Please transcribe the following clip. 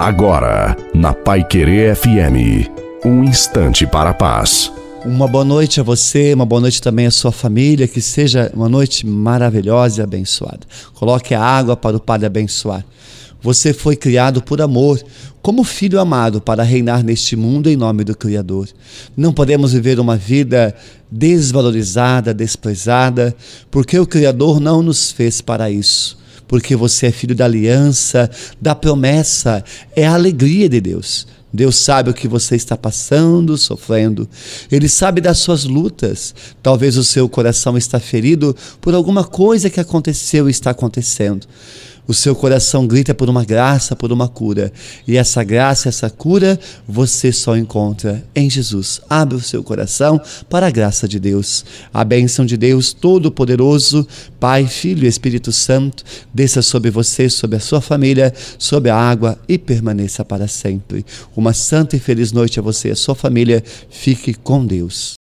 Agora, na Pai Querer FM, um instante para a paz. Uma boa noite a você, uma boa noite também à sua família, que seja uma noite maravilhosa e abençoada. Coloque a água para o Padre abençoar. Você foi criado por amor, como filho amado, para reinar neste mundo em nome do Criador. Não podemos viver uma vida desvalorizada, desprezada, porque o Criador não nos fez para isso. Porque você é filho da aliança, da promessa, é a alegria de Deus. Deus sabe o que você está passando, sofrendo. Ele sabe das suas lutas. Talvez o seu coração está ferido por alguma coisa que aconteceu e está acontecendo o seu coração grita por uma graça, por uma cura. E essa graça, essa cura, você só encontra em Jesus. Abre o seu coração para a graça de Deus. A bênção de Deus Todo-Poderoso, Pai, Filho e Espírito Santo, desça sobre você, sobre a sua família, sobre a água e permaneça para sempre. Uma santa e feliz noite a você e a sua família. Fique com Deus.